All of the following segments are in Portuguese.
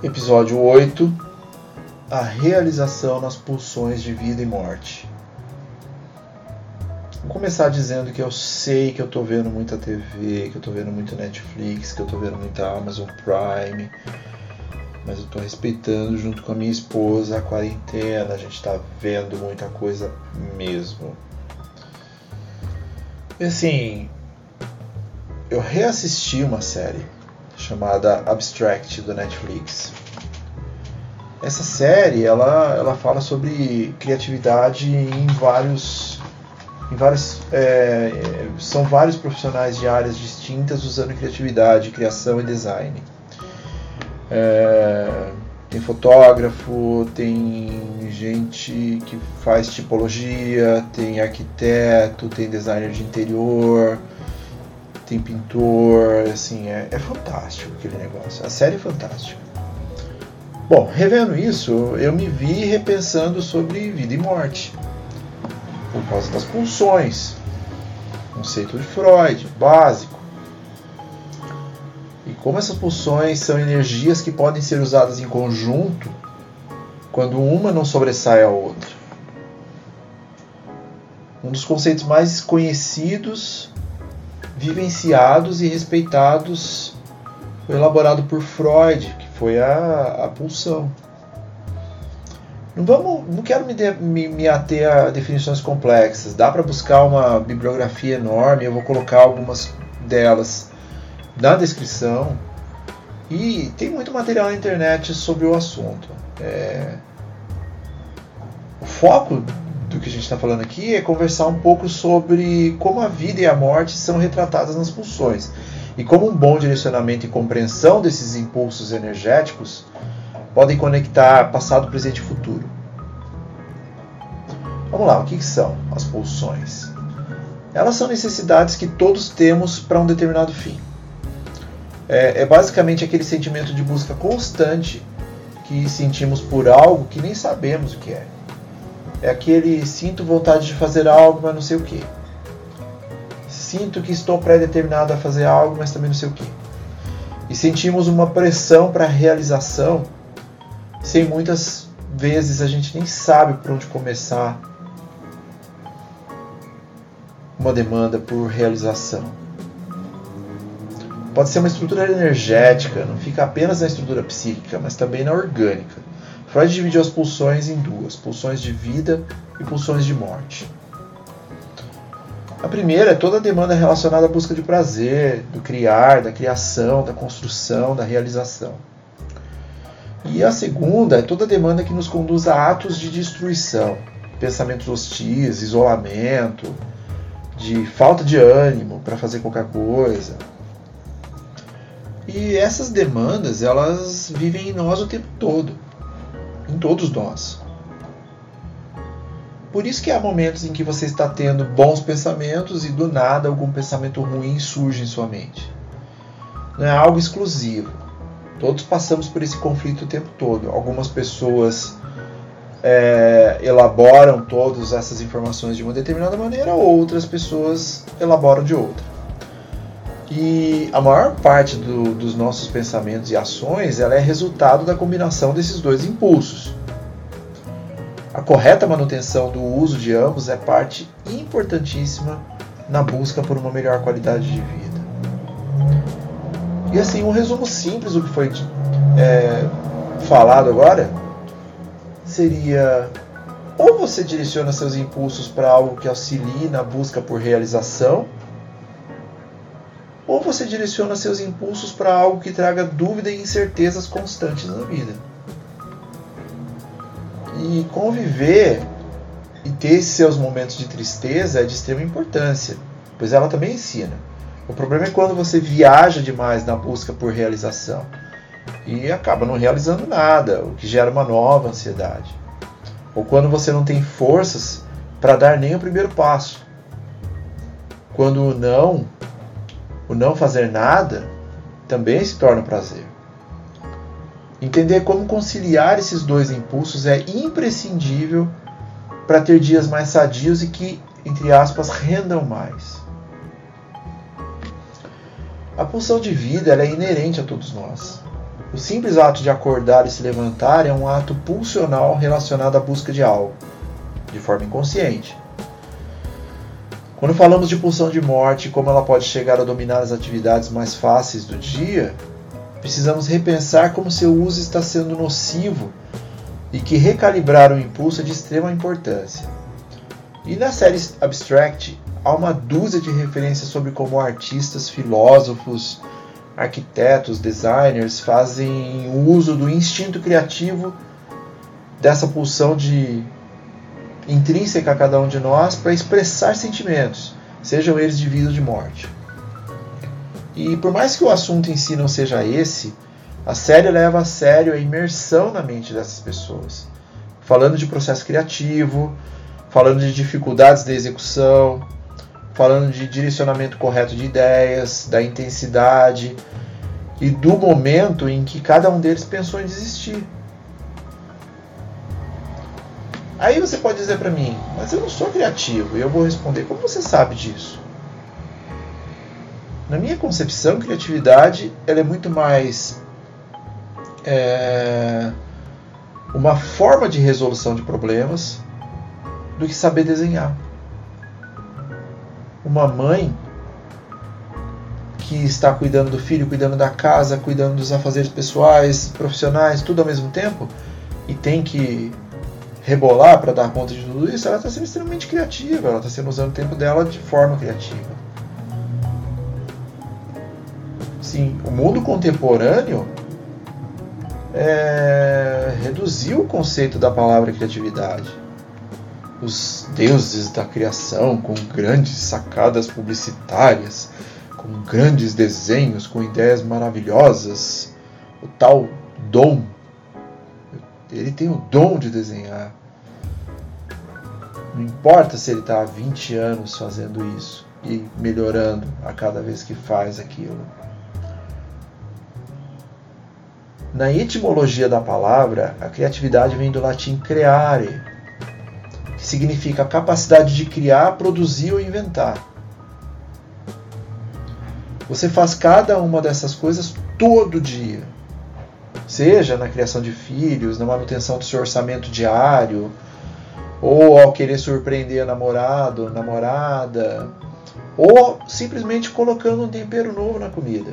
Episódio 8 A realização nas pulsões de vida e morte. Vou começar dizendo que eu sei que eu tô vendo muita TV, que eu tô vendo muito Netflix, que eu tô vendo muita Amazon Prime, mas eu tô respeitando junto com a minha esposa a quarentena, a gente tá vendo muita coisa mesmo. E assim, eu reassisti uma série chamada Abstract do Netflix. Essa série ela, ela fala sobre criatividade em vários em vários é, são vários profissionais de áreas distintas usando criatividade, criação e design. É, tem fotógrafo, tem gente que faz tipologia, tem arquiteto, tem designer de interior, tem pintor, assim, é, é fantástico aquele negócio. A série é fantástica. Bom, revendo isso, eu me vi repensando sobre vida e morte. Por causa das pulsões. Conceito de Freud, básico. E como essas pulsões são energias que podem ser usadas em conjunto quando uma não sobressai a outra. Um dos conceitos mais conhecidos vivenciados e respeitados foi elaborado por Freud, que foi a, a pulsão. Não, vamos, não quero me, de, me, me ater a definições complexas. Dá para buscar uma bibliografia enorme, eu vou colocar algumas delas na descrição. E tem muito material na internet sobre o assunto. É... O foco do que a gente está falando aqui é conversar um pouco sobre como a vida e a morte são retratadas nas pulsões e como um bom direcionamento e compreensão desses impulsos energéticos podem conectar passado, presente e futuro. Vamos lá, o que são as pulsões? Elas são necessidades que todos temos para um determinado fim. É, é basicamente aquele sentimento de busca constante que sentimos por algo que nem sabemos o que é. É aquele sinto vontade de fazer algo, mas não sei o que. Sinto que estou pré-determinado a fazer algo, mas também não sei o que. E sentimos uma pressão para a realização, sem muitas vezes a gente nem sabe por onde começar uma demanda por realização. Pode ser uma estrutura energética, não fica apenas na estrutura psíquica, mas também na orgânica. Freud dividiu as pulsões em duas: pulsões de vida e pulsões de morte. A primeira é toda a demanda relacionada à busca de prazer, do criar, da criação, da construção, da realização. E a segunda é toda a demanda que nos conduz a atos de destruição, pensamentos hostis, isolamento, de falta de ânimo para fazer qualquer coisa. E essas demandas, elas vivem em nós o tempo todo todos nós. Por isso que há momentos em que você está tendo bons pensamentos e do nada algum pensamento ruim surge em sua mente. Não é algo exclusivo. Todos passamos por esse conflito o tempo todo. Algumas pessoas é, elaboram todas essas informações de uma determinada maneira, outras pessoas elaboram de outra. E a maior parte do, dos nossos pensamentos e ações ela é resultado da combinação desses dois impulsos. A correta manutenção do uso de ambos é parte importantíssima na busca por uma melhor qualidade de vida. E assim, um resumo simples do que foi é, falado agora seria: ou você direciona seus impulsos para algo que auxilie na busca por realização ou você direciona seus impulsos para algo que traga dúvida e incertezas constantes na vida. E conviver e ter seus momentos de tristeza é de extrema importância, pois ela também ensina. O problema é quando você viaja demais na busca por realização e acaba não realizando nada, o que gera uma nova ansiedade. Ou quando você não tem forças para dar nem o primeiro passo. Quando o não, o não fazer nada, também se torna prazer. Entender como conciliar esses dois impulsos é imprescindível para ter dias mais sadios e que, entre aspas, rendam mais. A pulsão de vida é inerente a todos nós. O simples ato de acordar e se levantar é um ato pulsional relacionado à busca de algo, de forma inconsciente. Quando falamos de pulsão de morte e como ela pode chegar a dominar as atividades mais fáceis do dia, precisamos repensar como seu uso está sendo nocivo e que recalibrar o impulso é de extrema importância. E na série Abstract há uma dúzia de referências sobre como artistas, filósofos, arquitetos, designers fazem uso do instinto criativo dessa pulsão de intrínseca a cada um de nós para expressar sentimentos, sejam eles de vida ou de morte. E por mais que o assunto em si não seja esse, a série leva a sério a imersão na mente dessas pessoas, falando de processo criativo, falando de dificuldades da execução, falando de direcionamento correto de ideias, da intensidade e do momento em que cada um deles pensou em desistir. Aí você pode dizer para mim, mas eu não sou criativo, e eu vou responder, como você sabe disso? Na minha concepção, criatividade ela é muito mais é, uma forma de resolução de problemas do que saber desenhar uma mãe que está cuidando do filho, cuidando da casa, cuidando dos afazeres pessoais, profissionais, tudo ao mesmo tempo, e tem que rebolar para dar conta de tudo isso, ela está sendo extremamente criativa, ela está sendo usando o tempo dela de forma criativa. Sim, o mundo contemporâneo é, reduziu o conceito da palavra criatividade os deuses da criação com grandes sacadas publicitárias, com grandes desenhos, com ideias maravilhosas, o tal dom. Ele tem o dom de desenhar. Não importa se ele está há 20 anos fazendo isso e melhorando a cada vez que faz aquilo. Na etimologia da palavra, a criatividade vem do latim creare, que significa a capacidade de criar, produzir ou inventar. Você faz cada uma dessas coisas todo dia. Seja na criação de filhos, na manutenção do seu orçamento diário, ou ao querer surpreender namorado, namorada, ou simplesmente colocando um tempero novo na comida.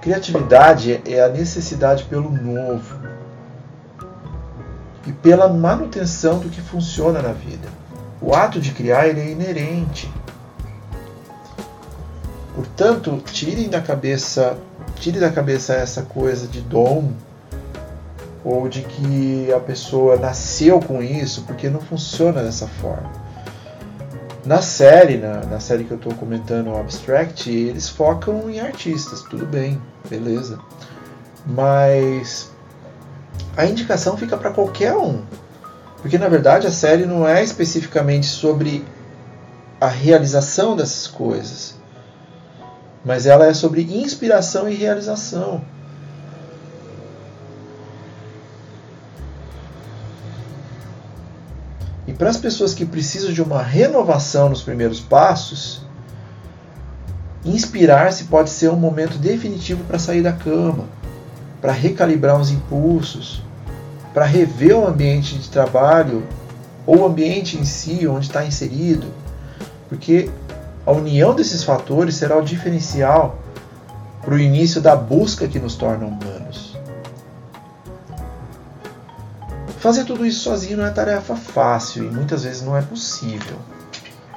Criatividade é a necessidade pelo novo, e pela manutenção do que funciona na vida. O ato de criar ele é inerente. Portanto, tirem da cabeça, tire da cabeça essa coisa de dom ou de que a pessoa nasceu com isso, porque não funciona dessa forma. Na série, na, na série que eu estou comentando, o Abstract, eles focam em artistas, tudo bem, beleza. Mas a indicação fica para qualquer um. Porque na verdade a série não é especificamente sobre a realização dessas coisas, mas ela é sobre inspiração e realização. E para as pessoas que precisam de uma renovação nos primeiros passos, inspirar-se pode ser um momento definitivo para sair da cama, para recalibrar os impulsos, para rever o ambiente de trabalho ou o ambiente em si onde está inserido, porque a união desses fatores será o diferencial para o início da busca que nos torna humanos. Fazer tudo isso sozinho não é tarefa fácil e muitas vezes não é possível.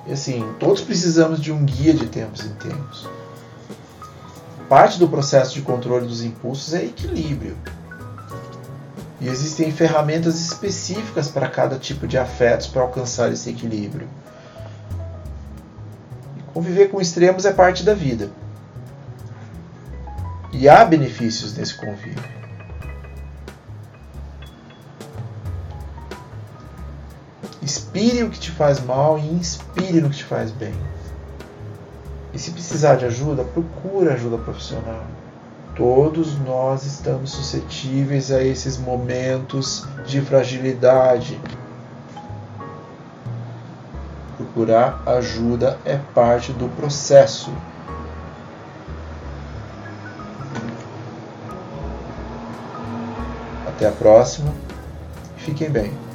E assim, todos precisamos de um guia de tempos em tempos. Parte do processo de controle dos impulsos é equilíbrio. E existem ferramentas específicas para cada tipo de afetos para alcançar esse equilíbrio. Conviver com extremos é parte da vida. E há benefícios nesse convívio. Inspire o que te faz mal e inspire no que te faz bem. E se precisar de ajuda, procura ajuda profissional. Todos nós estamos suscetíveis a esses momentos de fragilidade. Procurar ajuda é parte do processo. Até a próxima. Fiquem bem.